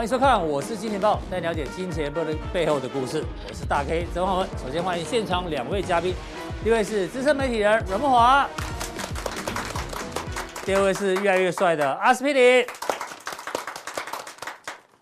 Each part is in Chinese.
欢迎收看，我是金钱豹，带你了解金钱豹的背后的故事。我是大 K 曾焕文。首先欢迎现场两位嘉宾，第一位是资深媒体人阮慕驊，第二位是越来越帅的阿斯匹林。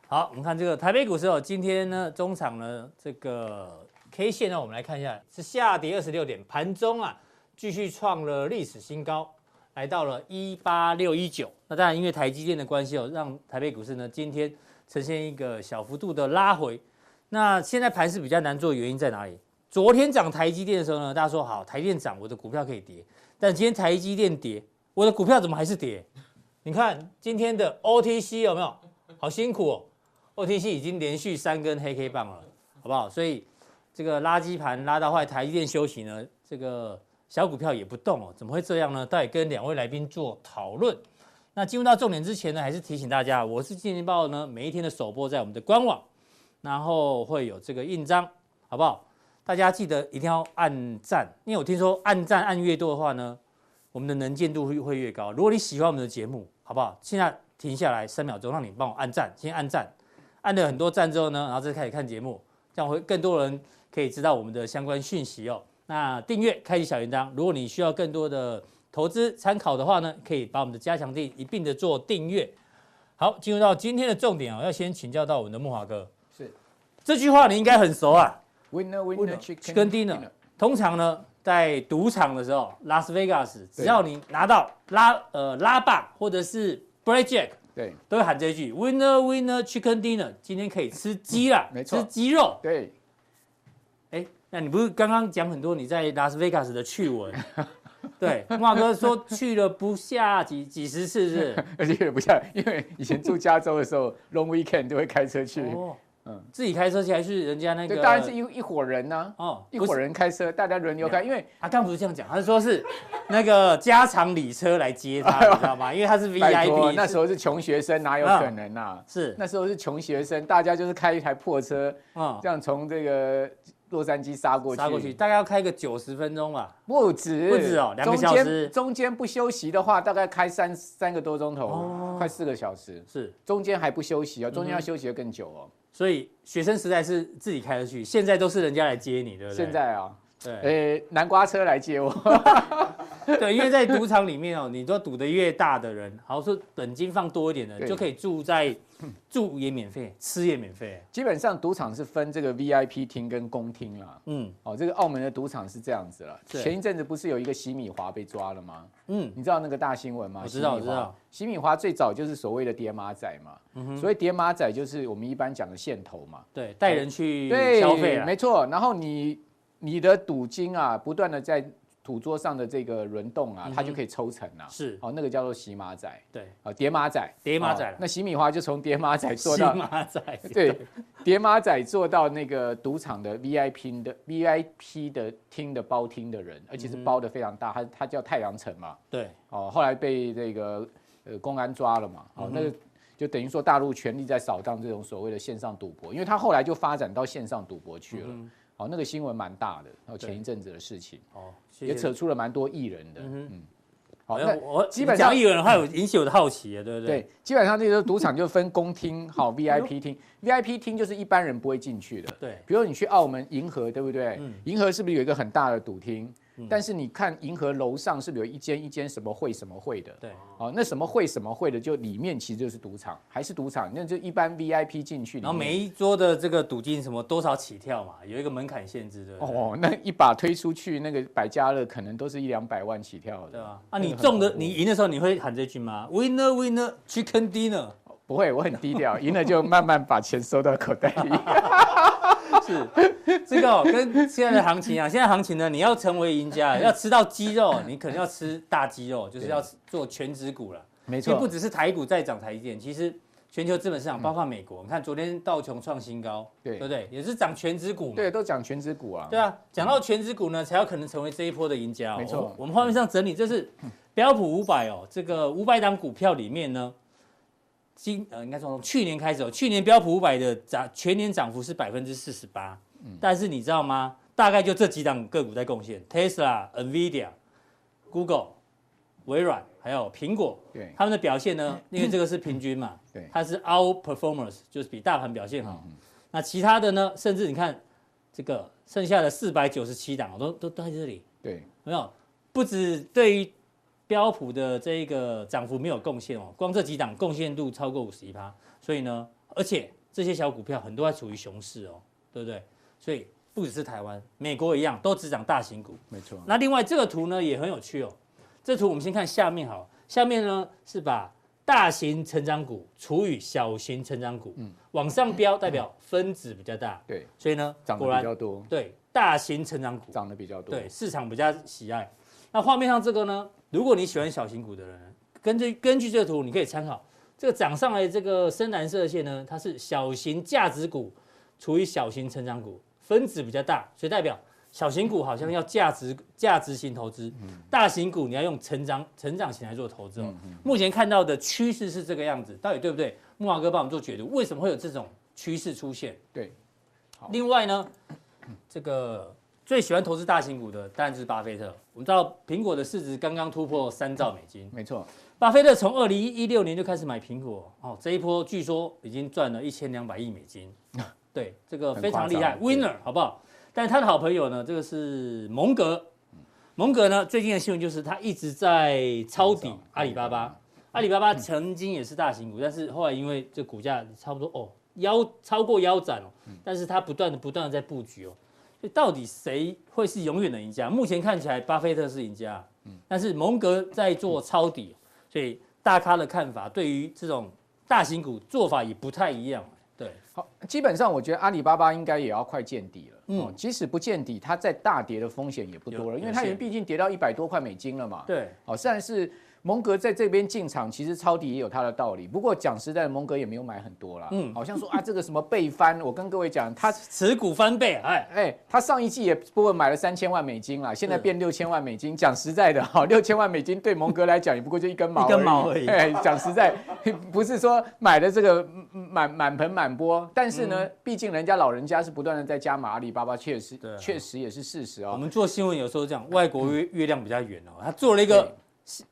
好，我们看这个台北股市哦，今天呢中场呢这个 K 线呢，我们来看一下，是下跌二十六点，盘中啊继续创了历史新高。来到了一八六一九，那当然因为台积电的关系哦，让台北股市呢今天呈现一个小幅度的拉回。那现在盘是比较难做，原因在哪里？昨天涨台积电的时候呢，大家说好台积电涨，我的股票可以跌。但今天台积电跌，我的股票怎么还是跌？你看今天的 OTC 有没有？好辛苦哦，OTC 已经连续三根黑 K 棒了，好不好？所以这个垃圾盘拉到后来，台积电休息呢，这个。小股票也不动哦，怎么会这样呢？待跟两位来宾做讨论。那进入到重点之前呢，还是提醒大家，我是金钱报呢，每一天的首播在我们的官网，然后会有这个印章，好不好？大家记得一定要按赞，因为我听说按赞按越多的话呢，我们的能见度会会越高。如果你喜欢我们的节目，好不好？现在停下来三秒钟，让你帮我按赞，先按赞，按了很多赞之后呢，然后再开始看节目，这样会更多人可以知道我们的相关讯息哦。那订阅，开启小铃铛。如果你需要更多的投资参考的话呢，可以把我们的加强地一并的做订阅。好，进入到今天的重点啊，要先请教到我们的木华哥。是，这句话你应该很熟啊。Winner, winner, chicken dinner。通常呢，在赌场的时候，拉斯维加斯，只要你拿到拉呃拉霸或者是 blackjack，对，都会喊这一句 Winner, winner, chicken dinner。今天可以吃鸡了，没错，吃鸡肉。对。哎那你不是刚刚讲很多你在拉斯维加斯的趣闻？对，慕驊哥说去了不下几几十次，是？而且也不下，因为以前住加州的时候，long weekend 就会开车去。哦，嗯，自己开车去还是人家那个？对，当然是一一伙人呢、啊。哦，一伙人开车，大家轮流开，因为他刚不是这样讲，他是说是那个家长礼车来接他，你知道吗？因为他是 VIP，那时候是穷学生，哪有可能啊？是那时候是穷学生，大家就是开一台破车，这样从这个。洛杉矶杀过去，杀过去，大概要开个九十分钟吧，不止，不止哦，两个小时。中间不休息的话，大概开三三个多钟头，哦、快四个小时。是，中间还不休息哦，中间要休息的更久哦、嗯。所以学生时代是自己开的去，现在都是人家来接你，对不对？现在啊，对，诶，南瓜车来接我。对，因为在赌场里面哦，你都赌的越大的人，好说本金放多一点的，就可以住在住也免费，吃也免费。基本上赌场是分这个 VIP 厅跟公厅啦。嗯，哦，这个澳门的赌场是这样子了。前一阵子不是有一个洗米华被抓了吗？嗯，你知道那个大新闻吗？我知道，我知道。洗米华最早就是所谓的叠码仔嘛。嗯哼。所谓叠码仔就是我们一般讲的线头嘛。对，带人去消费。没错。然后你你的赌金啊，不断的在。赌桌上的这个轮动啊，它就可以抽成啊。是，哦，那个叫做洗马仔。对，啊，叠马仔，叠马仔。那洗米花就从叠马仔做到。洗马仔。对，叠马仔做到那个赌场的 VIP 的 VIP 的厅的包厅的人，而且是包的非常大，他他叫太阳城嘛。对。哦，后来被这个呃公安抓了嘛。哦，那个就等于说大陆全力在扫荡这种所谓的线上赌博，因为他后来就发展到线上赌博去了。哦，那个新闻蛮大的，然后前一阵子的事情，哦，也扯出了蛮多艺人的，嗯嗯，好，那我基本上艺人的话有引起我的好奇，对不对？对，基本上这个赌场就分公厅，好，VIP 厅，VIP 厅就是一般人不会进去的，对，比如你去澳门银河，对不对？银河是不是有一个很大的赌厅？但是你看银河楼上是不是有一间一间什么会什么会的？对，哦，那什么会什么会的，就里面其实就是赌场，还是赌场，那就一般 VIP 进去。然后每一桌的这个赌金什么多少起跳嘛，有一个门槛限制的。哦，那一把推出去，那个百家乐可能都是一两百万起跳的。对啊，啊，你中的你赢的时候你会喊这句吗？Winner, winner, chicken dinner。不会，我很低调，赢了就慢慢把钱收到口袋里。是，这个、哦、跟现在的行情啊，现在行情呢，你要成为赢家，要吃到鸡肉，你可能要吃大鸡肉，就是要做全值股了。没错，不只是台股在涨台积电，其实全球资本市场，包括美国，嗯、你看昨天道琼创新高，对，对不对？也是涨全值股嘛。对，都涨全值股啊。对啊，讲到全值股呢，才有可能成为这一波的赢家、哦。没错，我们画面上整理，这是标普五百哦，这个五百档股票里面呢。今呃，应该从去年开始哦，去年标普五百的涨全年涨幅是百分之四十八，但是你知道吗？大概就这几档个股在贡献：Tesla、NVIDIA、Google、微软还有苹果，对，他们的表现呢，因为这个是平均嘛，对，它是 outperformance，就是比大盘表现好。那其他的呢，甚至你看这个剩下的四百九十七档都都都在这里，对，没有，不止对于标普的这一个涨幅没有贡献哦，光这几档贡献度超过五十一趴，所以呢，而且这些小股票很多还处于熊市哦，对不对？所以不只是台湾，美国一样都只涨大型股，没错。那另外这个图呢也很有趣哦。这图我们先看下面好，下面呢是把大型成长股除以小型成长股，嗯，往上标代表分子比较大，对，所以呢涨得比较多，对，大型成长股涨得比较多，对，市场比较喜爱。那画面上这个呢，如果你喜欢小型股的人，根据根据这个图，你可以参考这个涨上来这个深蓝色的线呢，它是小型价值股除以小型成长股，分子比较大，所以代表。小型股好像要价值价值型投资，大型股你要用成长成长型来做投资哦。目前看到的趋势是这个样子，到底对不对？木华哥帮我们做解读，为什么会有这种趋势出现？对，另外呢，这个最喜欢投资大型股的当然就是巴菲特。我们知道苹果的市值刚刚突破三兆美金，没错。巴菲特从二零一六年就开始买苹果，哦，这一波据说已经赚了一千两百亿美金，对，这个非常厉害，winner，好不好？但他的好朋友呢，这个是蒙格，蒙格呢最近的新闻就是他一直在抄底阿里巴巴，阿里巴巴曾经也是大型股，但是后来因为这股价差不多哦腰超过腰斩哦，但是他不断的不断的在布局哦，所以到底谁会是永远的赢家？目前看起来巴菲特是赢家，嗯但是蒙格在做抄底，所以大咖的看法对于这种大型股做法也不太一样。对，好，基本上我觉得阿里巴巴应该也要快见底了。嗯，即使不见底，它再大跌的风险也不多了，因为它已经毕竟跌到一百多块美金了嘛。对，哦，虽然是。蒙格在这边进场，其实抄底也有他的道理。不过讲实在的，蒙格也没有买很多啦。嗯，好像说啊，这个什么倍翻，我跟各位讲，他 持股翻倍，哎哎，他上一季也不过买了三千万美金啦，现在变六千万美金。讲实在的，哈，六千万美金对蒙格来讲也不过就一根毛，一根毛而已。哎，讲实在，不是说买的这个满满盆满钵，但是呢，毕竟人家老人家是不断的在加码，阿里巴巴确实确实也是事实哦。我们做新闻有时候这样，外国月月亮比较圆哦，他做了一个。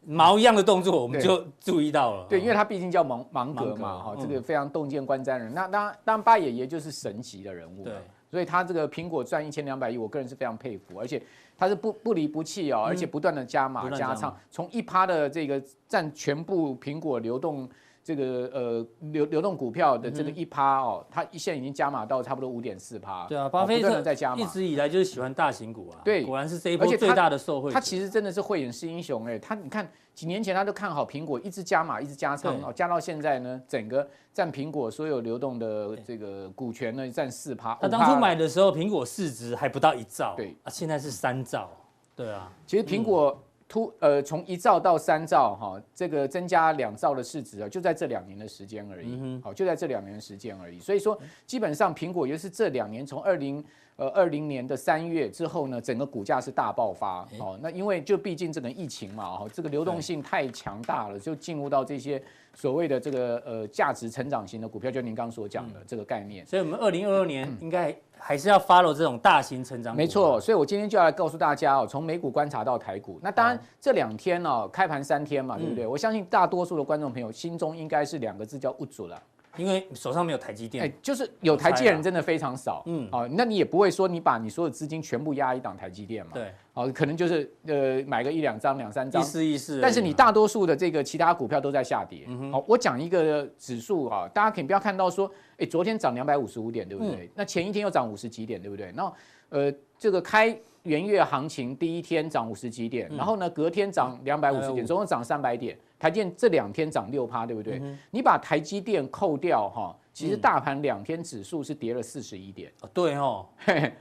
毛一样的动作，我们就注意到了。对，因为他毕竟叫芒芒格嘛，哈，这个非常洞见观瞻人。那当然，当然巴爷爷就是神级的人物。对，所以他这个苹果赚一千两百亿，我个人是非常佩服，而且他是不不离不弃哦，而且不断的加码加仓，从一趴的这个占全部苹果流动。这个呃流流动股票的这个一趴哦，它一现在已经加码到差不多五点四趴。对啊，巴菲特在加码，一直以来就是喜欢大型股啊。对，果然是这一波最大的受惠。他其实真的是慧眼识英雄哎，他你看几年前他都看好苹果，一直加码，一直加仓哦，加到现在呢，整个占苹果所有流动的这个股权呢占四趴。他当初买的时候，苹果市值还不到一兆，对啊，现在是三兆。对啊，其实苹果。突呃，从一兆到三兆哈，这个增加两兆的市值啊，就在这两年的时间而已。好，就在这两年的时间而已。所以说，基本上苹果也是这两年，从二零呃二零年的三月之后呢，整个股价是大爆发。哦，那因为就毕竟这个疫情嘛，哈，这个流动性太强大了，就进入到这些所谓的这个呃价值成长型的股票，就您刚刚所讲的这个概念。所以我们二零二二年应该。还是要 follow 这种大型成长股，没错。所以我今天就要来告诉大家哦，从美股观察到台股。那当然这两天哦，开盘三天嘛，对不对？我相信大多数的观众朋友心中应该是两个字叫物主了。因为手上没有台积电，哎，就是有台积的人真的非常少，嗯，哦，那你也不会说你把你所有资金全部压一档台积电嘛，对，哦，可能就是呃买个一两张、两三张，意思意思。但是你大多数的这个其他股票都在下跌，好，我讲一个指数啊，大家可以不要看到说，哎，昨天涨两百五十五点，对不对？那前一天又涨五十几点，对不对？那呃，这个开元月行情第一天涨五十几点，然后呢，隔天涨两百五十点，总共涨三百点。台积电这两天涨六趴，对不对？嗯、你把台积电扣掉哈。其实大盘两天指数是跌了四十一点，对哦，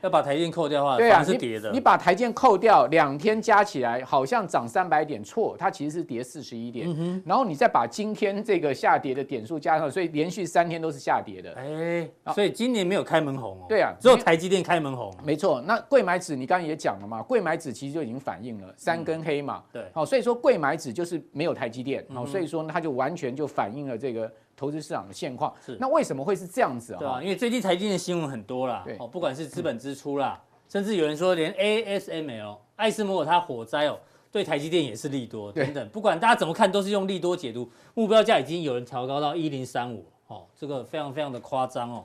要把台积电扣掉的话，对啊，是跌的。你把台积电扣掉，两天加起来好像涨三百点，错，它其实是跌四十一点。然后你再把今天这个下跌的点数加上，所以连续三天都是下跌的。哎，所以今年没有开门红哦。对啊，只有台积电开门红。没错，那柜买指你刚刚也讲了嘛，柜买指其实就已经反映了三根黑嘛。对，好，所以说柜买指就是没有台积电，好，所以说它就完全就反映了这个。投资市场的现况是，那为什么会是这样子啊？对啊，因为最近财经的新闻很多啦，哦，不管是资本支出啦，甚至有人说连 ASML 艾斯摩尔它火灾哦，对台积电也是利多等等，不管大家怎么看，都是用利多解读。目标价已经有人调高到一零三五，哦，这个非常非常的夸张哦。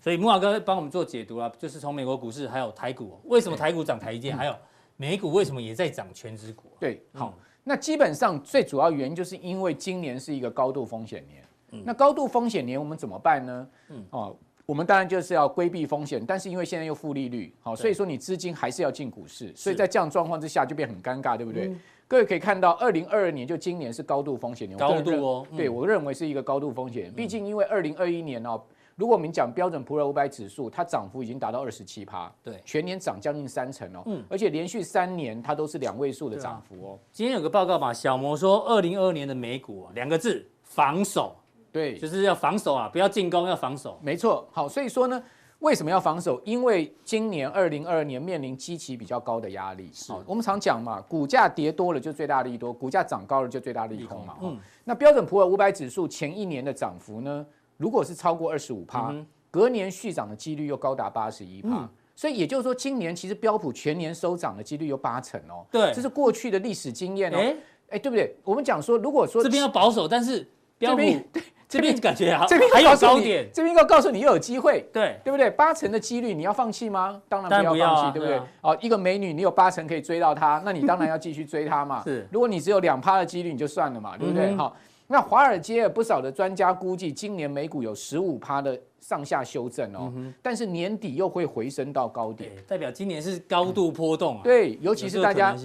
所以木华哥帮我们做解读啊，就是从美国股市还有台股，为什么台股涨台积电，还有美股为什么也在涨权值股？对，好，那基本上最主要原因就是因为今年是一个高度风险年。那高度风险年我们怎么办呢？嗯，哦，我们当然就是要规避风险，但是因为现在又负利率，好，所以说你资金还是要进股市，所以在这样状况之下就变很尴尬，对不对？各位可以看到，二零二二年就今年是高度风险年，高度哦，对我认为是一个高度风险，毕竟因为二零二一年哦，如果我们讲标准普尔五百指数，它涨幅已经达到二十七趴，对，全年涨将近三成哦，嗯，而且连续三年它都是两位数的涨幅哦。今天有个报告嘛，小摩说二零二二年的美股啊两个字，防守。对，就是要防守啊，不要进攻，要防守。没错，好，所以说呢，为什么要防守？因为今年二零二二年面临基期比较高的压力。好，我们常讲嘛，股价跌多了就最大利多，股价涨高了就最大利空嘛。嗯，那标准普尔五百指数前一年的涨幅呢，如果是超过二十五趴，隔年续涨的几率又高达八十一趴。所以也就是说，今年其实标普全年收涨的几率有八成哦。对，这是过去的历史经验哦。哎，哎，对不对？我们讲说，如果说这边要保守，但是标普对。这边感觉好，这边还有高点，这边要告诉你又有机会，对对不对？八成的几率你要放弃吗？当然不要放弃，对不对？哦，一个美女你有八成可以追到她，那你当然要继续追她嘛。是，如果你只有两趴的几率，你就算了嘛，对不对？好，那华尔街有不少的专家估计，今年美股有十五趴的上下修正哦，但是年底又会回升到高点，代表今年是高度波动啊。对，尤其是大家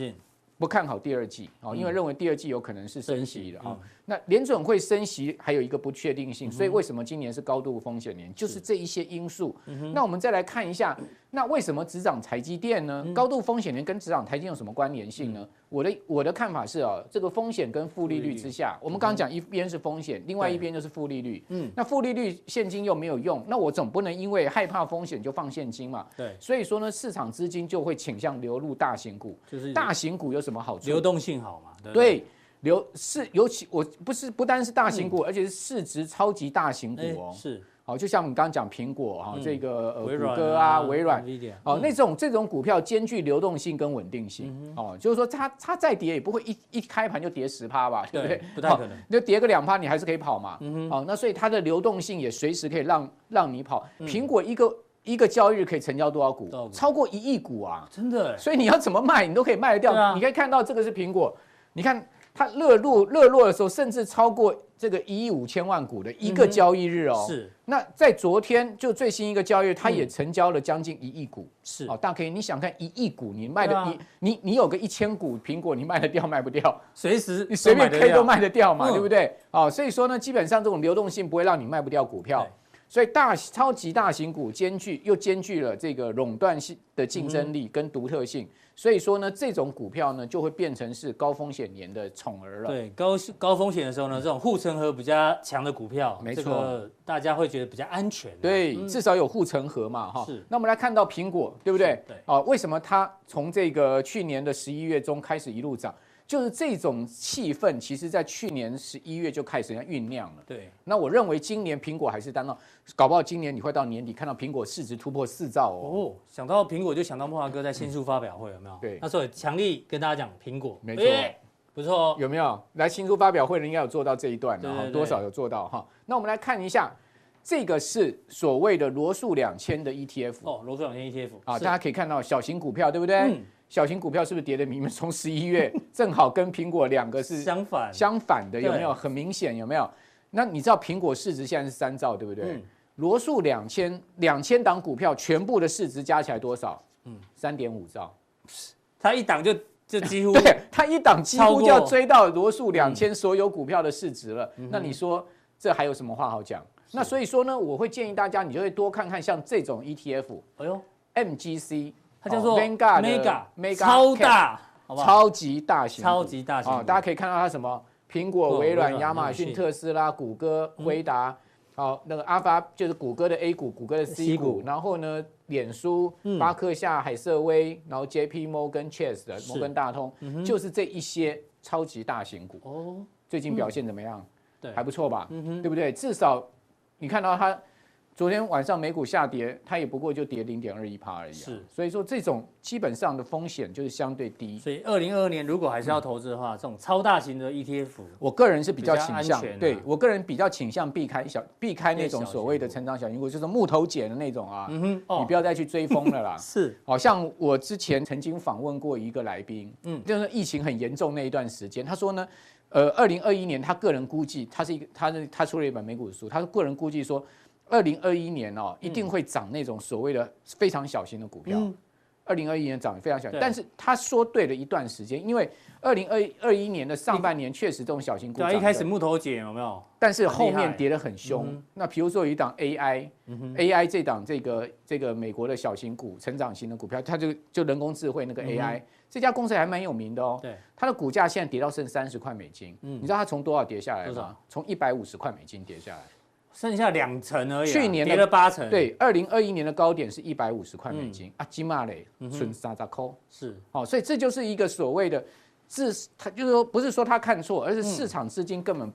不看好第二季哦，因为认为第二季有可能是升息的啊。那联准会升息还有一个不确定性，所以为什么今年是高度风险年？就是这一些因素。那我们再来看一下，那为什么只涨台积电呢？高度风险年跟只涨台积电有什么关联性呢？我的我的看法是啊，这个风险跟负利率之下，我们刚刚讲一边是风险，另外一边就是负利率。嗯，那负利率现金又没有用，那我总不能因为害怕风险就放现金嘛？对，所以说呢，市场资金就会倾向流入大型股。就是大型股有什么好处？流动性好嘛？对。流是尤其我不是不单是大型股，而且是市值超级大型股哦。是，好，就像我们刚刚讲苹果哈，这个呃谷歌啊、微软，哦，那种这种股票兼具流动性跟稳定性，哦，就是说它它再跌也不会一一开盘就跌十趴吧，对不对？不太可能，就跌个两趴你还是可以跑嘛。嗯哦，那所以它的流动性也随时可以让让你跑。苹果一个一个交易日可以成交多少股？超过一亿股啊！真的。所以你要怎么卖，你都可以卖得掉。你可以看到这个是苹果，你看。它热络热落的时候，甚至超过这个一亿五千万股的一个交易日哦。是。那在昨天就最新一个交易日，它也成交了将近一亿股。是。哦，大家可以，你想看一亿股，你卖的你你你有个一千股苹果，你卖得掉卖不掉？随时你随便 K 都卖得掉嘛，对不对？哦，所以说呢，基本上这种流动性不会让你卖不掉股票。所以大超级大型股兼具又兼具了这个垄断性的竞争力跟独特性。所以说呢，这种股票呢就会变成是高风险年的宠儿了。对，高高风险的时候呢，这种护城河比较强的股票，没错，大家会觉得比较安全。对，至少有护城河嘛，哈。是。那我们来看到苹果，对不对？对。啊，为什么它从这个去年的十一月中开始一路涨？就是这种气氛，其实在去年十一月就开始要酝酿了。对，那我认为今年苹果还是当到，搞不好今年你会到年底看到苹果市值突破四兆哦。哦，想到苹果就想到慕驊哥在新书发表会有没有？对，那时候强力跟大家讲苹果，没错，不错，有没有？来新书发表会的应该有做到这一段的哈，多少有做到哈。那我们来看一下，这个是所谓的罗素两千的 ETF 哦，罗素两千 ETF 啊，大家可以看到小型股票对不对？小型股票是不是跌的明明从十一月 正好跟苹果两个是相反相反的，有没有很明显？有没有？那你知道苹果市值现在是三兆，对不对？罗素两千两千档股票全部的市值加起来多少？嗯，三点五兆。它一档就就几乎对，它一档几乎就要追到罗素两千所有股票的市值了。那你说这还有什么话好讲？那所以说呢，我会建议大家，你就会多看看像这种 ETF。哎呦，MGC。它叫做 Mega Mega 超大，超级大型，超级大型。大家可以看到它什么？苹果、微软、亚马逊、特斯拉、谷歌、辉达。好，那个阿发就是谷歌的 A 股，谷歌的 C 股。然后呢，脸书、巴克夏、海瑟威，然后 JP Morgan Chase 的摩根大通，就是这一些超级大型股。哦，最近表现怎么样？对，还不错吧？对不对？至少你看到它。昨天晚上美股下跌，它也不过就跌零点二一帕而已、啊。是，所以说这种基本上的风险就是相对低。所以二零二二年如果还是要投资的话，嗯、这种超大型的 ETF，我个人是比较倾向，啊、对我个人比较倾向避开小避开那种所谓的成长小型股，就是木头姐的那种啊。嗯哼，哦、你不要再去追风了啦。是，好像我之前曾经访问过一个来宾，嗯，就是疫情很严重那一段时间，他说呢，呃，二零二一年他个人估计，他是一个，他是他出了一本美股的书，他个人估计说。二零二一年哦，一定会涨那种所谓的非常小型的股票。二零二一年涨得非常小，但是他说对了一段时间，因为二零二二一年的上半年确实这种小型股对，一开始木头姐有没有？但是后面跌得很凶。那比如说有一档 AI，AI 这档这个这个美国的小型股、成长型的股票，它就就人工智慧那个 AI 这家公司还蛮有名的哦。对，它的股价现在跌到剩三十块美金。你知道它从多少跌下来吗？从一百五十块美金跌下来。剩下两成而已，去年跌了八成。对，二零二一年的高点是一百五十块美金啊，金马嘞，存沙扎扣是，哦，所以这就是一个所谓的自，他就是说不是说他看错，而是市场资金根本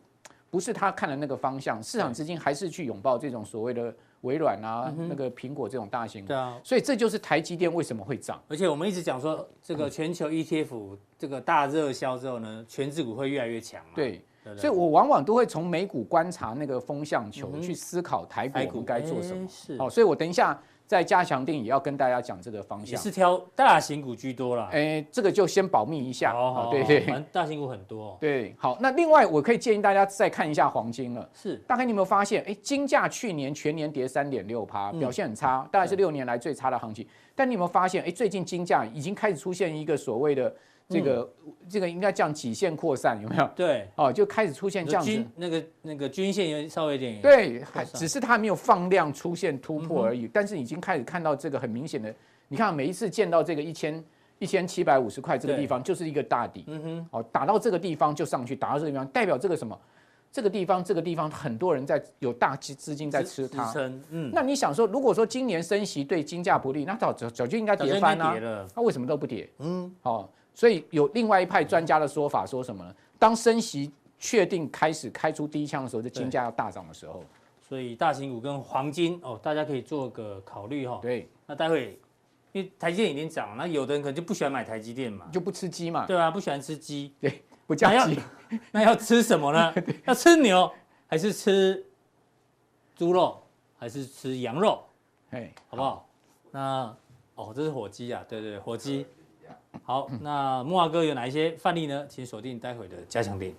不是他看的那个方向，市场资金还是去拥抱这种所谓的微软啊，那个苹果这种大型。对啊，所以这就是台积电为什么会涨。而且我们一直讲说，这个全球 ETF 这个大热销之后呢，权值股会越来越强嘛。对。所以，我往往都会从美股观察那个风向球，去思考台股该做什么。是，好，所以我等一下在加强定也要跟大家讲这个方向。也是挑大型股居多啦。哎，这个就先保密一下。好，对对。反正大型股很多。对，好，那另外我可以建议大家再看一下黄金了。是，大概你有没有发现，哎，金价去年全年跌三点六趴，表现很差，大概是六年来最差的行情。但你有没有发现，哎，最近金价已经开始出现一个所谓的。这个、嗯、这个应该叫几线扩散，有没有？对，哦，就开始出现这样子，那个那个均线有稍微有点对，还只是它没有放量出现突破而已，嗯、但是已经开始看到这个很明显的，你看每一次见到这个一千一千七百五十块这个地方就是一个大底，嗯哼，哦，打到这个地方就上去，打到这个地方代表这个什么？这个地方这个地方很多人在有大资资金在吃它，嗯，那你想说，如果说今年升息对金价不利，那早早早就应该跌翻啊，那为什么都不跌？嗯，哦。所以有另外一派专家的说法，说什么呢？当升息确定开始开出第一枪的时候，就金价要大涨的时候。所以大型股跟黄金哦，大家可以做个考虑哈。对，那待会因为台积电已经涨，那有的人可能就不喜欢买台积电嘛，就不吃鸡嘛。对啊，不喜欢吃鸡。对，不叫鸡。那要吃什么呢？要吃牛还是吃猪肉还是吃羊肉？哎，好不好？那哦，这是火鸡啊，对对，火鸡。好，那木华哥有哪一些范例呢？请锁定待会的加强錠。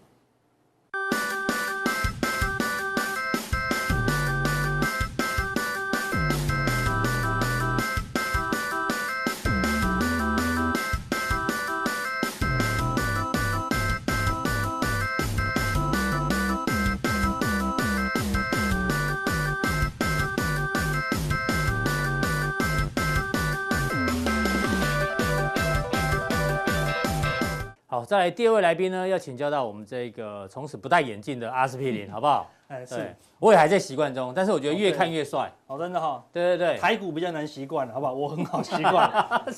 再来第二位来宾呢，要请教到我们这个从此不戴眼镜的阿司匹林，好不好？哎，是，我也还在习惯中，但是我觉得越看越帅，好，真的哈。对对对，台股比较难习惯，好不好？我很好习惯，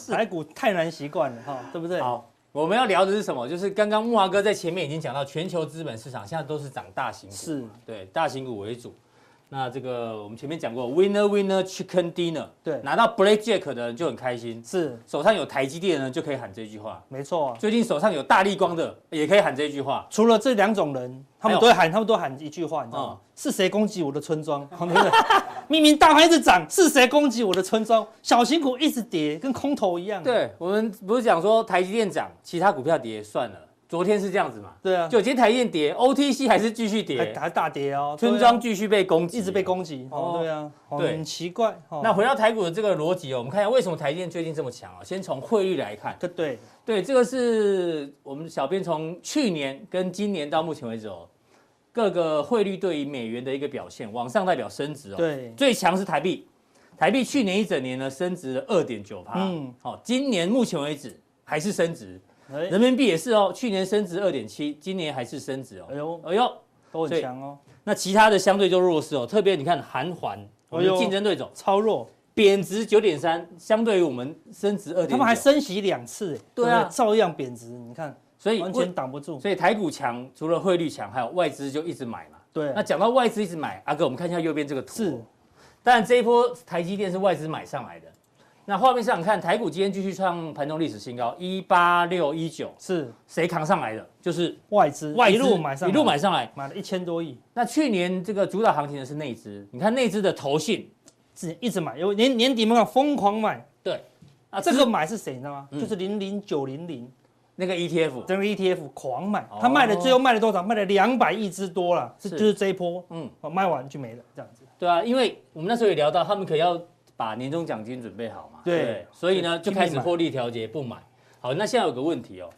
台股太难习惯了哈，对不对？好，我们要聊的是什么？就是刚刚木华哥在前面已经讲到，全球资本市场现在都是涨大型股，是对大型股为主。那这个我们前面讲过，winner winner chicken dinner，对，拿到 blackjack 的人就很开心，是手上有台积电的人就可以喊这句话，没错。最近手上有大立光的也可以喊这句话。除了这两种人，他们都会喊，他们都喊一句话，你知道吗？是谁攻击我的村庄？明明大盘一直涨，是谁攻击我的村庄？小型股一直跌，跟空头一样。对，我们不是讲说台积电涨，其他股票跌算了。昨天是这样子嘛？对啊，就今天台积电跌，OTC 还是继续跌，还大跌哦。村庄继续被攻击，一直被攻击。哦，对啊，很奇怪。那回到台股的这个逻辑哦，我们看一下为什么台积电最近这么强啊？先从汇率来看。对对对，这个是我们小编从去年跟今年到目前为止哦，各个汇率对于美元的一个表现，往上代表升值哦。对，最强是台币，台币去年一整年呢升值了二点九趴。嗯，好，今年目前为止还是升值。人民币也是哦，去年升值二点七，今年还是升值哦。哎呦，哎呦，都很强哦。那其他的相对就弱势哦，特别你看韩环，我们的竞争对手超弱，贬值九点三，相对于我们升值二点，他们还升息两次，对啊，照样贬值，你看，所以完全挡不住。所以台股强，除了汇率强，还有外资就一直买嘛。对。那讲到外资一直买，阿哥，我们看一下右边这个图。是。但这一波台积电是外资买上来的。那画面上看，台股今天继续创盘中历史新高，一八六一九，是谁扛上来的？就是外资，外资一路买上，一路买上来，买了一千多亿。那去年这个主导行情的是内资，你看内资的投信是一直买，有年年底嘛疯狂买。对，啊，这个买是谁你知道吗？嗯、就是零零九零零那个 ETF，整个 ETF 狂买，他卖了最后卖了多少？卖了两百亿之多了，是就是这一波，嗯，卖完就没了，这样子。对啊，因为我们那时候也聊到，他们可要。把年终奖金准备好嘛？对，对，所以呢就开始获利调节，不买。好，那现在有个问题哦，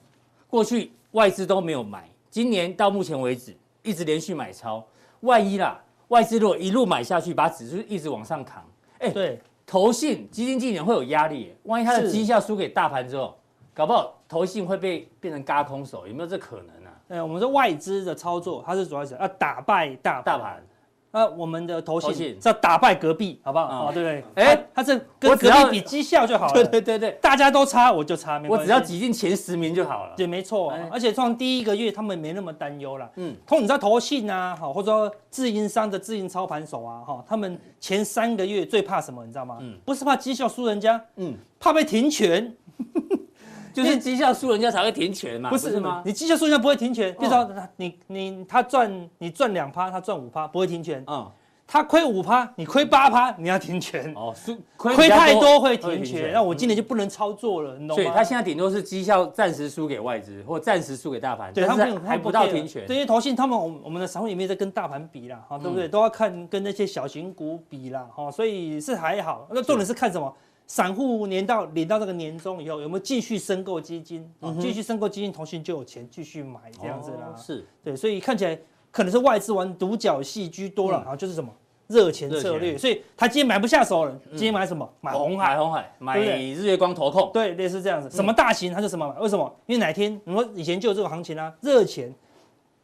过去外资都没有买，今年到目前为止一直连续买超，万一啦，外资如果一路买下去，把指数一直往上扛，哎，对，投信基金经理会有压力，万一他的绩效输给大盘之后，搞不好投信会被变成嘎空手，有没有这可能呢？哎，我们说外资的操作，它是主要是要打败大大盘。那我们的投信是要打败隔壁，好不好？啊，对不对？哎，他这跟隔壁比绩效就好了。对 对对对，大家都差，我就差，我只要挤进前十名就好了。对，没错。而且从第一个月，他们没那么担忧了。嗯，通你知道投信啊，好，或者说自营商的自营操盘手啊，哈，他们前三个月最怕什么？你知道吗？嗯，不是怕绩效输人家，嗯，怕被停权。就是绩效输人家才会停权嘛，不是吗？你绩效输人家不会停权，比如说你你他赚你赚两趴，他赚五趴，不会停权。嗯。他亏五趴，你亏八趴，你要停权哦。亏太多会停权，那我今年就不能操作了，你懂吗？所以他现在顶多是绩效暂时输给外资，或暂时输给大盘，对他们还不到停权。这些投信他们，我我们的散户也没在跟大盘比啦，哈，对不对？都要看跟那些小型股比啦，哈，所以是还好。那重点是看什么？散户年到领到这个年终以后，有没有继续申购基金？继续申购基金，投信就有钱继续买这样子啦。是对，所以看起来。可能是外资玩独角戏居多了，然后就是什么热钱策略，所以他今天买不下手了，今天买什么？买红海，买鸿海，买日月光投控，对，类似这样子。什么大型他就什么买？为什么？因为哪天你说以前就有这个行情啊，热钱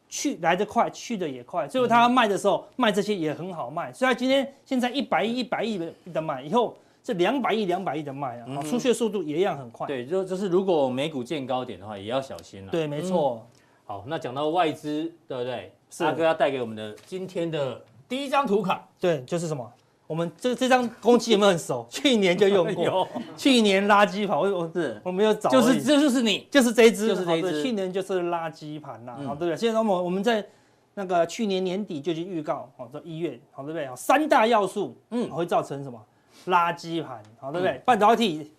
去来得快，去的也快，所以他卖的时候卖这些也很好卖。所以他今天现在一百亿、一百亿的买，以后这两百亿、两百亿的卖啊，出去的速度也一样很快。对，就就是如果美股见高点的话，也要小心了。对，没错。好，那讲到外资，对不对？大哥要带给我们的今天的第一张图卡，对，就是什么？我们这这张公鸡有没有很熟？去年就用过，有去年垃圾盘，我我是我没有找，就是这就是你，就是这一只，就是这一只。去年就是垃圾盘呐，好对不对？现在我们我们在那个去年年底就已经预告，好，这一月，好对不对？三大要素，嗯，会造成什么？垃圾盘，好对不对？半导体、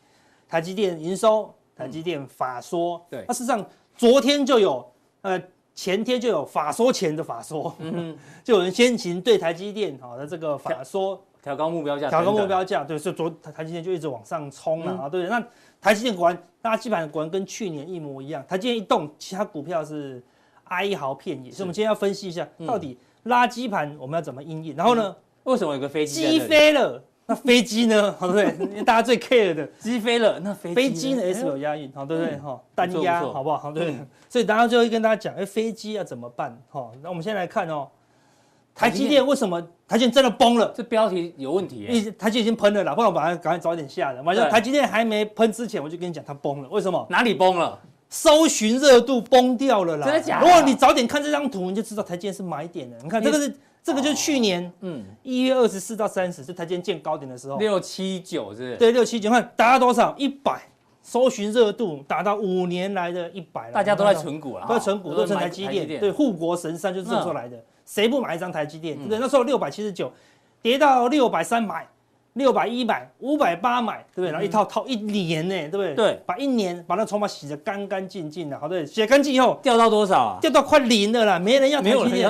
台积电营收、台积电法说，对，那事实上昨天就有。呃，前天就有法说前的法说，嗯哼，就有人先行对台积电好的这个法说调高目标价，调高目标价，对，所以昨台台积电就一直往上冲了啊，嗯、对，那台积电果然，大家基本上果然跟去年一模一样，台积电一动，其他股票是哀嚎遍野，所以我们今天要分析一下，到底垃圾盘我们要怎么应应，然后呢，为什么有个飞机机飞了？那飞机呢？好对不对？大家最 care 的机飞了，那飞飞机呢？S 有押韵，好对不对？哈，单押好不好？好对。所以大家就会跟大家讲，哎，飞机要怎么办？哈，那我们先来看哦，台积电为什么台积电真的崩了？这标题有问题。一台积已经喷了啦，不然我把它赶快早点下的。完了，台积电还没喷之前，我就跟你讲它崩了。为什么？哪里崩了？搜寻热度崩掉了啦。真的假的？如果你早点看这张图，你就知道台积电是买点的。你看这个是。这个就是去年，嗯，一月二十四到三十，是台积电见高点的时候，六七九是，对，六七九，看达到多少？一百，搜寻热度达到五年来的一百了。大家都在存股了，都在存股，都是台积电，对，护国神山就是这出来的，谁不买一张台积电？对不对？那时候六百七十九，跌到六百三买。六百一百，五百八买，对不对？然后一套套一年呢，对不对？对，把一年把那筹码洗得干干净净的，好对，洗干净以后掉到多少啊？掉到快零了啦，没人要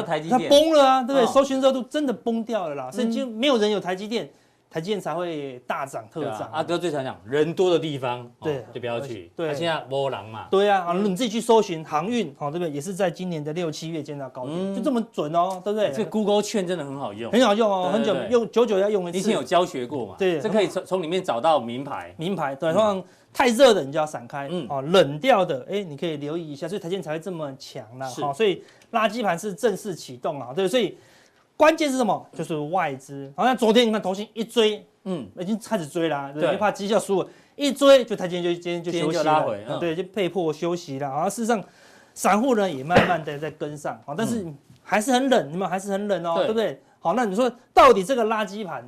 台积电，它崩了啊，对不对？搜寻热度真的崩掉了啦，所以就没有人有台积电。台积电才会大涨特涨。阿哥最常讲，人多的地方，对，就不要去。对，现在波浪嘛。对啊，你自己去搜寻航运，好，对不对？也是在今年的六七月见到高点，就这么准哦，对不对？这 Google 券真的很好用，很好用哦，很久用，久久要用一次。以前有教学过嘛？对，这可以从从里面找到名牌。名牌，对，通常太热的你就要闪开，嗯，哦，冷掉的，哎，你可以留意一下，所以台积电才会这么强啦，好，所以垃圾盘是正式启动啊，对，所以。关键是什么？就是外资。好像昨天你看投信一追，嗯，已经开始追啦，对，怕绩效输了，一追就他今天就今天就休息了，对，就被迫休息了。然后事实上，散户呢也慢慢的在跟上，好但是还是很冷，你们还是很冷哦，对不对？好，那你说到底这个垃圾盘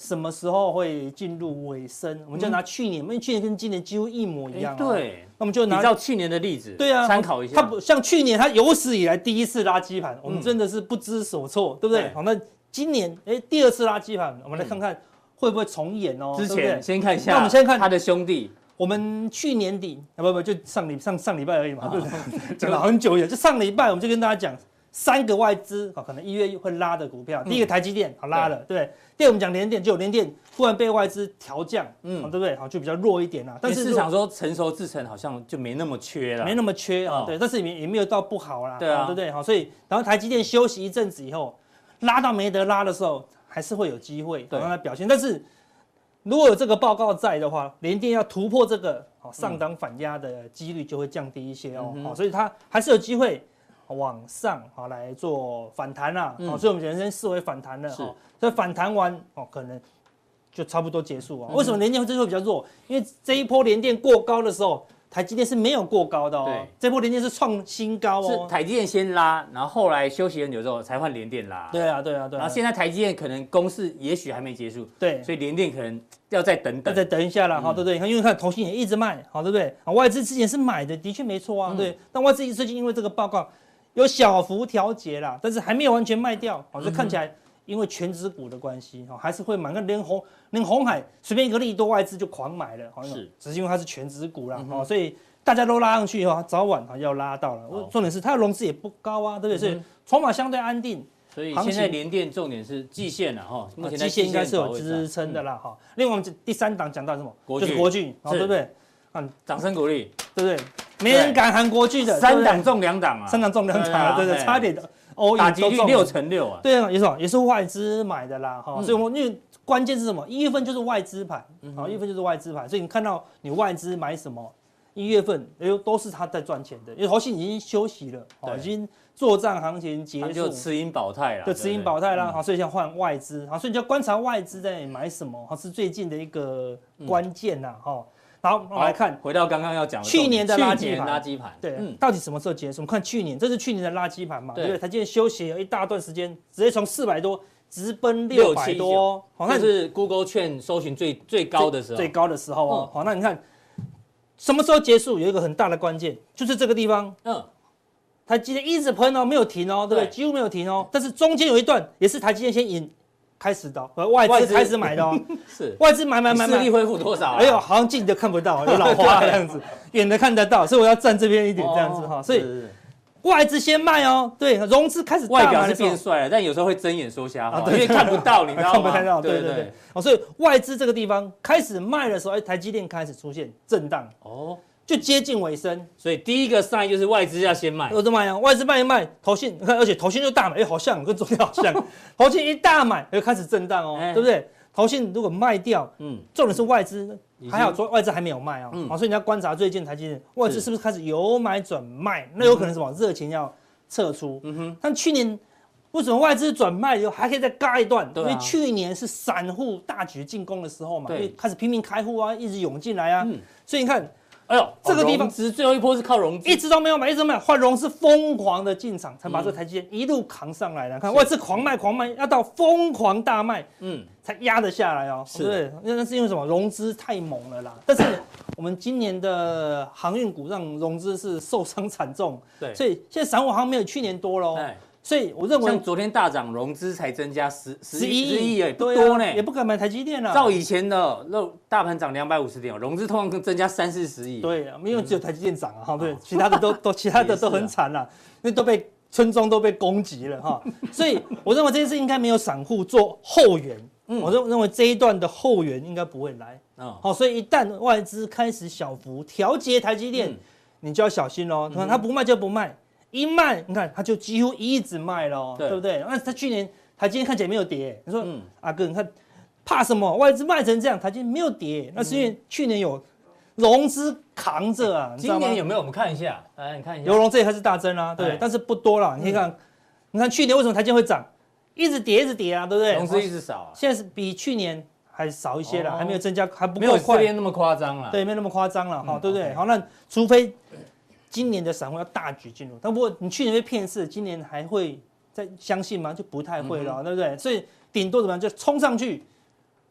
什么时候会进入尾声？我们就拿去年，因为去年跟今年几乎一模一样。对，那我们就拿照去年的例子，对啊，参考一下。它不像去年，它有史以来第一次拉基盘，我们真的是不知所措，对不对？好，那今年哎，第二次拉基盘，我们来看看会不会重演哦。之前先看一下，那我们先看他的兄弟。我们去年底啊，不不，就上礼上上礼拜而已嘛，对不对？讲了很久也，就上礼拜我们就跟大家讲。三个外资啊，可能一月会拉的股票，第一个台积电好拉了，对不对？第二我们讲联电，就联电忽然被外资调降，嗯，对不对？好，就比较弱一点啦。但是市场说成熟制程好像就没那么缺了，没那么缺啊，对。但是也也没有到不好啦，对啊，对不对？好，所以然后台积电休息一阵子以后，拉到没得拉的时候，还是会有机会让它表现。但是如果有这个报告在的话，联电要突破这个好上档反压的几率就会降低一些哦，好，所以它还是有机会。往上好来做反弹啦，好，所以我们人生视为反弹了，好，所以反弹完哦，可能就差不多结束啊。为什么联电这时候比较弱？因为这一波联电过高的时候，台积电是没有过高的哦。对，这波联电是创新高哦。是台积电先拉，然后后来休息很久之后才换联电拉。对啊，对啊，对。然后现在台积电可能攻势也许还没结束，对，所以联电可能要再等等，再等一下了，好，对不对？因为看投信也一直卖，好，对不对？啊，外资之前是买的，的确没错啊，对。但外资最近因为这个报告。有小幅调节啦，但是还没有完全卖掉，好，就看起来因为全值股的关系，哈，还是会买。那连红连红海随便一个利多外资就狂买了，好，是，只是因为它是全值股啦，哦，所以大家都拉上去以后，早晚要拉到了。重点是它的融资也不高啊，对不对？所以筹码相对安定。所以现在联电重点是季线了哈，目前季线应该是有支撑的啦，哈。另外我们第三档讲到什么？就是国巨，对不对？嗯，掌声鼓励，对不对？没人敢喊国剧的，三档中两档啊，三档中两档啊，对对，差点的，打击率六成六啊，对啊，也是也是外资买的啦，哈，所以我们因为关键是什么？一月份就是外资盘，好，一月份就是外资盘，所以你看到你外资买什么，一月份哎呦都是他在赚钱的，因为投信已经休息了，哦，已经作战行情结束，就持盈保泰了，就持盈保泰啦，好，所以要换外资，好，所以你就要观察外资在买什么，好，是最近的一个关键呐，哈。好，我们来看，回到刚刚要讲的去年的垃圾盘，垃圾盘，对，到底什么时候结束？我们看去年，这是去年的垃圾盘嘛，对不对？它今天休息了一大段时间，直接从四百多直奔六百多，好，那是 Google 券搜寻最最高的时候，最高的时候哦。好，那你看什么时候结束？有一个很大的关键，就是这个地方，嗯，台积电一直喷哦，没有停哦，对不对？几乎没有停哦，但是中间有一段也是台积电先引。开始的，外资开始买的哦，是外资买买买买，视力恢复多少？哎呦，好像近的看不到，有老花这样子，远的看得到，所以我要站这边一点这样子哈。所以外资先卖哦，对，融资开始外表是变帅了，但有时候会睁眼说瞎话，因为看不到，你知道吗？看不到，对对对。哦，所以外资这个地方开始卖的时候，哎，台积电开始出现震荡哦。就接近尾声，所以第一个 sign 就是外资要先卖。有这么样？外资卖一卖，投信你看，而且投信就大买，哎，好像跟昨天好像，投信一大买，又开始震荡哦，对不对？投信如果卖掉，嗯，重点是外资还好，说外资还没有卖哦，好，所以你要观察最近台积电外资是不是开始由买转卖，那有可能什么热情要撤出。嗯哼，但去年为什么外资转卖以后还可以再嘎一段？因为去年是散户大举进攻的时候嘛，因为开始拼命开户啊，一直涌进来啊，所以你看。哎呦，这个地方只是最后一波是靠融资，一直都没有买，一直都没有换融资，疯狂的进场，才把这台积电一路扛上来的。看外资狂卖狂卖，要到疯狂大卖，嗯，才压得下来哦。是，对，那是因为什么？融资太猛了啦。但是我们今年的航运股让融资是受伤惨重，对，所以现在散户好像没有去年多喽。所以我认为，像昨天大涨，融资才增加十十一亿，哎，不多呢，也不敢买台积电了。照以前的，那大盘涨两百五十点，融资通常更增加三四十亿。对啊，因为只有台积电涨啊，哈，对，其他的都 都其他的都很惨了，那都被村庄都被攻击了哈。所以我认为这件事应该没有散户做后援，嗯我认认为这一段的后援应该不会来啊。好，所以一旦外资开始小幅调节台积电，你就要小心喽。他不卖就不卖。一卖，你看它就几乎一直卖了，对不对？那它去年台积电看起来没有跌，你说，阿哥，你看怕什么？外资卖成这样，台积电没有跌，那是因为去年有融资扛着啊。今年有没有？我们看一下，来你看一下，有融资还是大增啊，对，但是不多了。你看，你看去年为什么台积电会涨？一直跌，一直跌啊，对不对？融资一直少，现在是比去年还少一些了，还没有增加，还不没有这边那么夸张了。对，没有那么夸张了，哈，对不对？好，那除非。今年的散户要大举进入，但不过你去年被骗死，今年还会再相信吗？就不太会了，嗯、对不对？所以顶多怎么样，就冲上去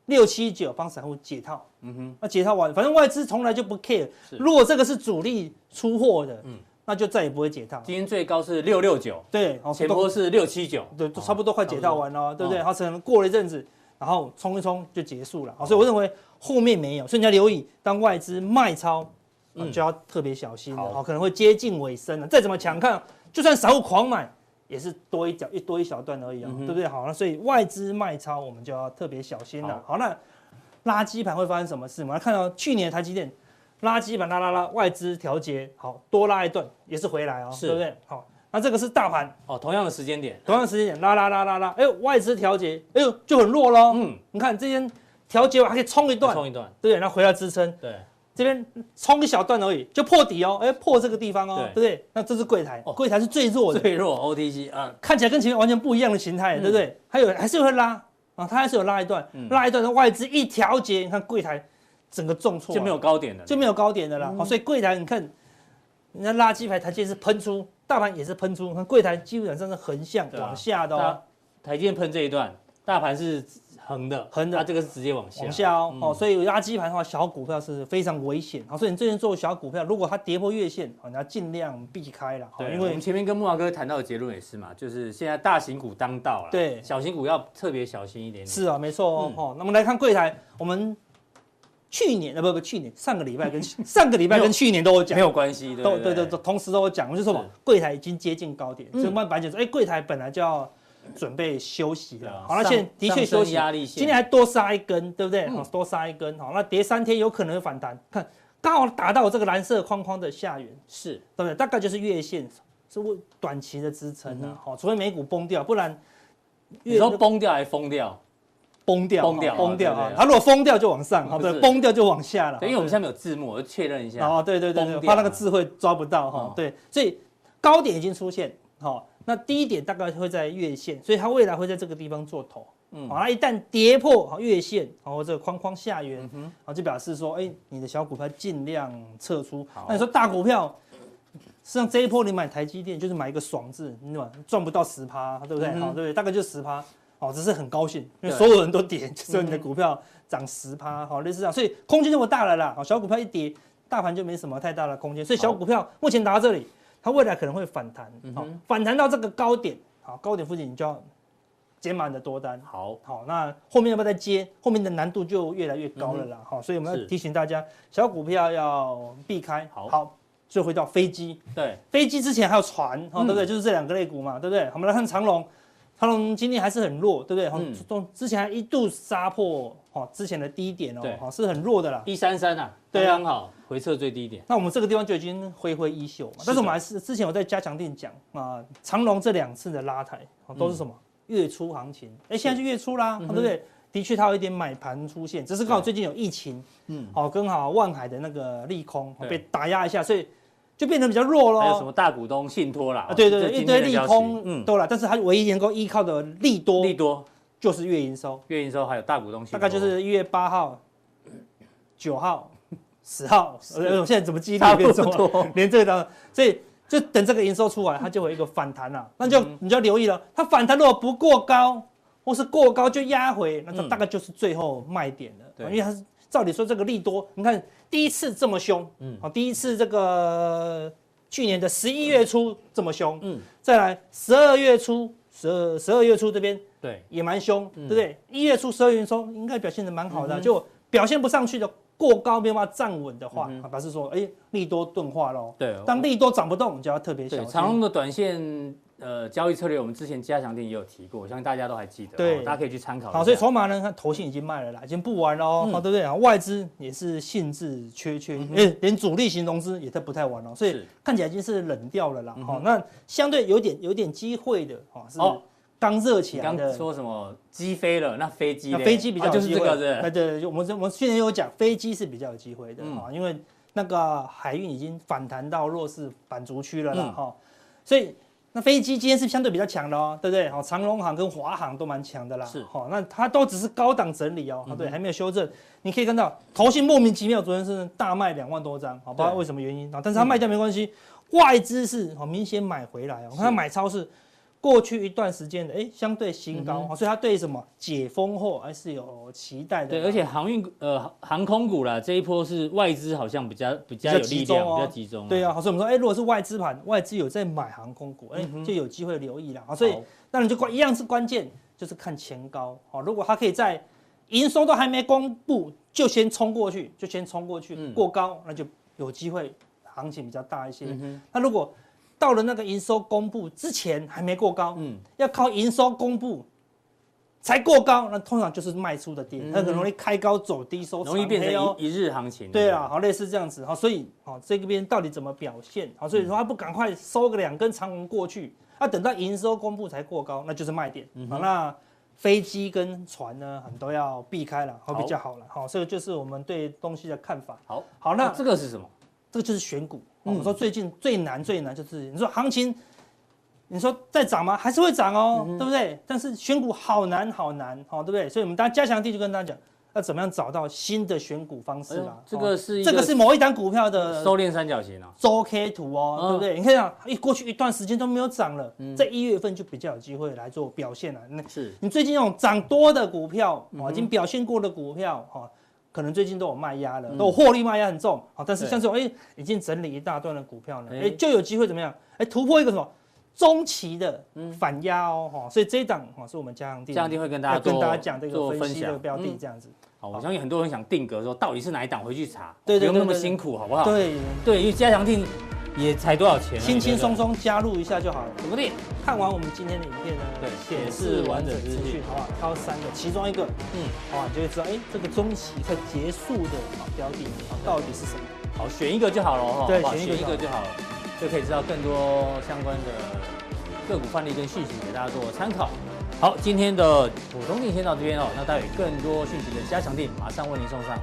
六七九帮散户解套，嗯哼，那解套完，反正外资从来就不 care。如果这个是主力出货的，嗯，那就再也不会解套。今天最高是六六九，对，前波是六七九，对，差不多快解套完了，对不对？它可能过了一阵子，然后冲一冲就结束了。所以我认为后面没有，所以你要留意，当外资卖超，就要特别小心了，好，可能会接近尾声了。再怎么强看，就算散户狂买。也是多一角一多一小段而已啊，嗯、对不对？好，那所以外资卖超，我们就要特别小心了。好，好，那垃圾盘会发生什么事？我们来看到去年台积电垃圾盘拉拉拉，外资调节好多拉一段，也是回来哦，是对不对？好，那这个是大盘哦，同样的时间点，同样的时间点拉拉拉拉拉，哎呦，外资调节，哎呦就很弱喽。嗯，你看这边调节完还可以冲一段，冲一段，对，然后回来支撑，对。这边冲一小段而已，就破底哦，哎，破这个地方哦，对。不对？那这是柜台，柜台是最弱的，最弱 OTC 啊，看起来跟前面完全不一样的形态，对不对？还有还是会拉啊，它还是有拉一段，拉一段的外资一调节，你看柜台整个重挫，就没有高点的，就没有高点的啦。所以柜台你看，人家垃圾盘台阶是喷出，大盘也是喷出，看柜台基本上是横向往下的哦，台阶喷这一段，大盘是。横的，横的，它这个是直接往下，往下哦，哦，所以垃圾盘的话，小股票是非常危险，好，所以你最近做小股票，如果它跌破月线，你要尽量避开了，对，因为我们前面跟木华哥谈到的结论也是嘛，就是现在大型股当道了，对，小型股要特别小心一点点。是啊，没错哦，哦，那么来看柜台，我们去年啊不不，去年上个礼拜跟 上个礼拜跟去年都有讲，没有关系，都对对，同时都有讲，我就说嘛，柜台已经接近高点，所以我们白姐说，哎，柜台本来就要。准备休息了，好，那现在的确休息，今天还多杀一根，对不对？好，多杀一根，好，那跌三天有可能会反弹，看刚好打到这个蓝色框框的下缘，是对不对？大概就是月线是短期的支撑呢，好，除非美股崩掉，不然你说崩掉还是封掉？崩掉，崩掉，崩掉啊！它如果崩掉就往上，好，对，崩掉就往下了。因为我们现在没有字幕，我就确认一下。哦，对对对对，怕那个字会抓不到哈，对，所以高点已经出现，好。那低点大概会在月线，所以它未来会在这个地方做头。嗯，好，那一旦跌破月线，然后这个框框下缘，嗯哼，就表示说，哎，你的小股票尽量撤出。那你说大股票，实际上这一波你买台积电就是买一个爽字，你对吧？赚不到十趴，对不对？好，对不对？大概就十趴，哦，只是很高兴，因为所有人都跌，只有你的股票涨十趴，好，类似这样，所以空间就那么大了啦。好，小股票一跌，大盘就没什么太大的空间，所以小股票目前打到这里。它未来可能会反弹，好，反弹到这个高点，好，高点附近你就要减满的多单，好，好，那后面要不要再接？后面的难度就越来越高了啦，好，所以我们要提醒大家，小股票要避开，好，好，所以回到飞机，对，飞机之前还有船，哦，对不对？就是这两个类股嘛，对不对？我们来看长龙，长龙今天还是很弱，对不对？嗯，从之前还一度杀破哦之前的低点哦，好，是很弱的啦，一三三啊，对啊，好。回撤最低点，那我们这个地方就已经挥挥衣袖嘛。但是我们还是之前我在加强店讲啊，长隆这两次的拉抬都是什么月初行情？哎，现在是月初啦，对不对？的确它有一点买盘出现，只是刚好最近有疫情，嗯，好，刚好万海的那个利空被打压一下，所以就变得比较弱喽。还有什么大股东信托啦？啊，对对，一堆利空，嗯，都了。但是它唯一能够依靠的利多，利多就是月营收，月营收还有大股东信托，大概就是一月八号、九号。十号，我现在怎么记忆力变重？连这个都，所以就等这个营收出来，它就会有一个反弹了。那就你就要留意了，它反弹如果不过高，或是过高就压回，那这大概就是最后卖点了。对，因为它是照理说这个利多，你看第一次这么凶，嗯，好，第一次这个去年的十一月初这么凶，嗯，再来十二月初，十二十二月初这边对也蛮凶，对不对？一月初十二月初应该表现的蛮好的，就表现不上去的。过高没有办法站稳的话，表示说，哎，利多钝化喽。对，当利多涨不动，你就要特别小心。长荣的短线呃交易策略，我们之前加强店也有提过，我相信大家都还记得。对，大家可以去参考。好，所以筹码呢，看头信已经卖了啦，已经不玩了哦，对不对？然后外资也是兴致缺缺，哎，连主力型融资也都不太玩了，所以看起来已经是冷掉了啦。好，那相对有点有点机会的，哈，是。刚热起来的，刚说什么机飞了？那飞机，飞机比较有机会。对对，我们我们去年有讲，飞机是比较有机会的哈，因为那个海运已经反弹到弱势反足区了啦哈，所以那飞机今天是相对比较强的哦，对不对？好，长龙航跟华航都蛮强的啦。是，好，那它都只是高档整理哦，对，还没有修正。你可以看到，投信莫名其妙昨天是大卖两万多张，好，不知道为什么原因啊，但是它卖掉没关系，外资是好明显买回来哦，它买超是。过去一段时间的哎相对新高，嗯、所以它对什么解封后还是有期待的。对，而且航运呃航空股啦，这一波是外资好像比较比较有力量，比较集中、哦、比较集中。对啊，所以我们说哎，如果是外资盘，外资有在买航空股，哎、嗯、就有机会留意了啊。所以那你就关一样是关键，就是看前高啊。如果它可以在营收都还没公布，就先冲过去，就先冲过去、嗯、过高，那就有机会行情比较大一些。嗯、那如果到了那个营收公布之前还没过高，嗯，要靠营收公布才过高，那通常就是卖出的点，嗯、很容易开高走低收，容易变成一一日行情。对啊，好，类似这样子，好，所以好，这边到底怎么表现？好，所以说他不赶快收个两根长红过去，啊，等到营收公布才过高，那就是卖点。好、嗯，那飞机跟船呢，很多要避开了，好比较好了。好，这个就是我们对东西的看法。好，好，那这个是什么？这个就是选股。我们说最近最难最难就是你说行情，你说在涨吗？还是会涨哦，对不对？但是选股好难好难，哦对不对？所以我们大家加强地就跟大家讲，要怎么样找到新的选股方式啦。这个是这个是某一档股票的收敛三角形啊，周 K 图哦，对不对？你看啊，一过去一段时间都没有涨了，在一月份就比较有机会来做表现了。那是你最近那种涨多的股票，已经表现过的股票，哈。可能最近都有卖压了，都有获利卖压很重，好，但是像这种哎，已经整理一大段的股票呢，哎，就有机会怎么样？哎，突破一个什么？中期的反压哦，哈，所以这一档哈是我们嘉阳定，嘉阳定会跟大家跟大家讲这个分析的标的这样子。好，我相信很多人想定格说到底是哪一档回去查，对，不用那么辛苦，好不好？对。对，因为嘉强錠。也才多少钱？轻轻松松加入一下就好了。怎么地？看完我们今天的影片呢？对，显示完整资讯，好不好？挑三个，其中一个，嗯，好，你就会知道，哎，这个中期快结束的啊标的啊到底是什么？好，选一个就好了哈。对，选一个就好了，就可以知道更多相关的个股范例跟讯息给大家做参考。好，今天的普通定先到这边哦。那待会更多讯息的加强定马上为您送上。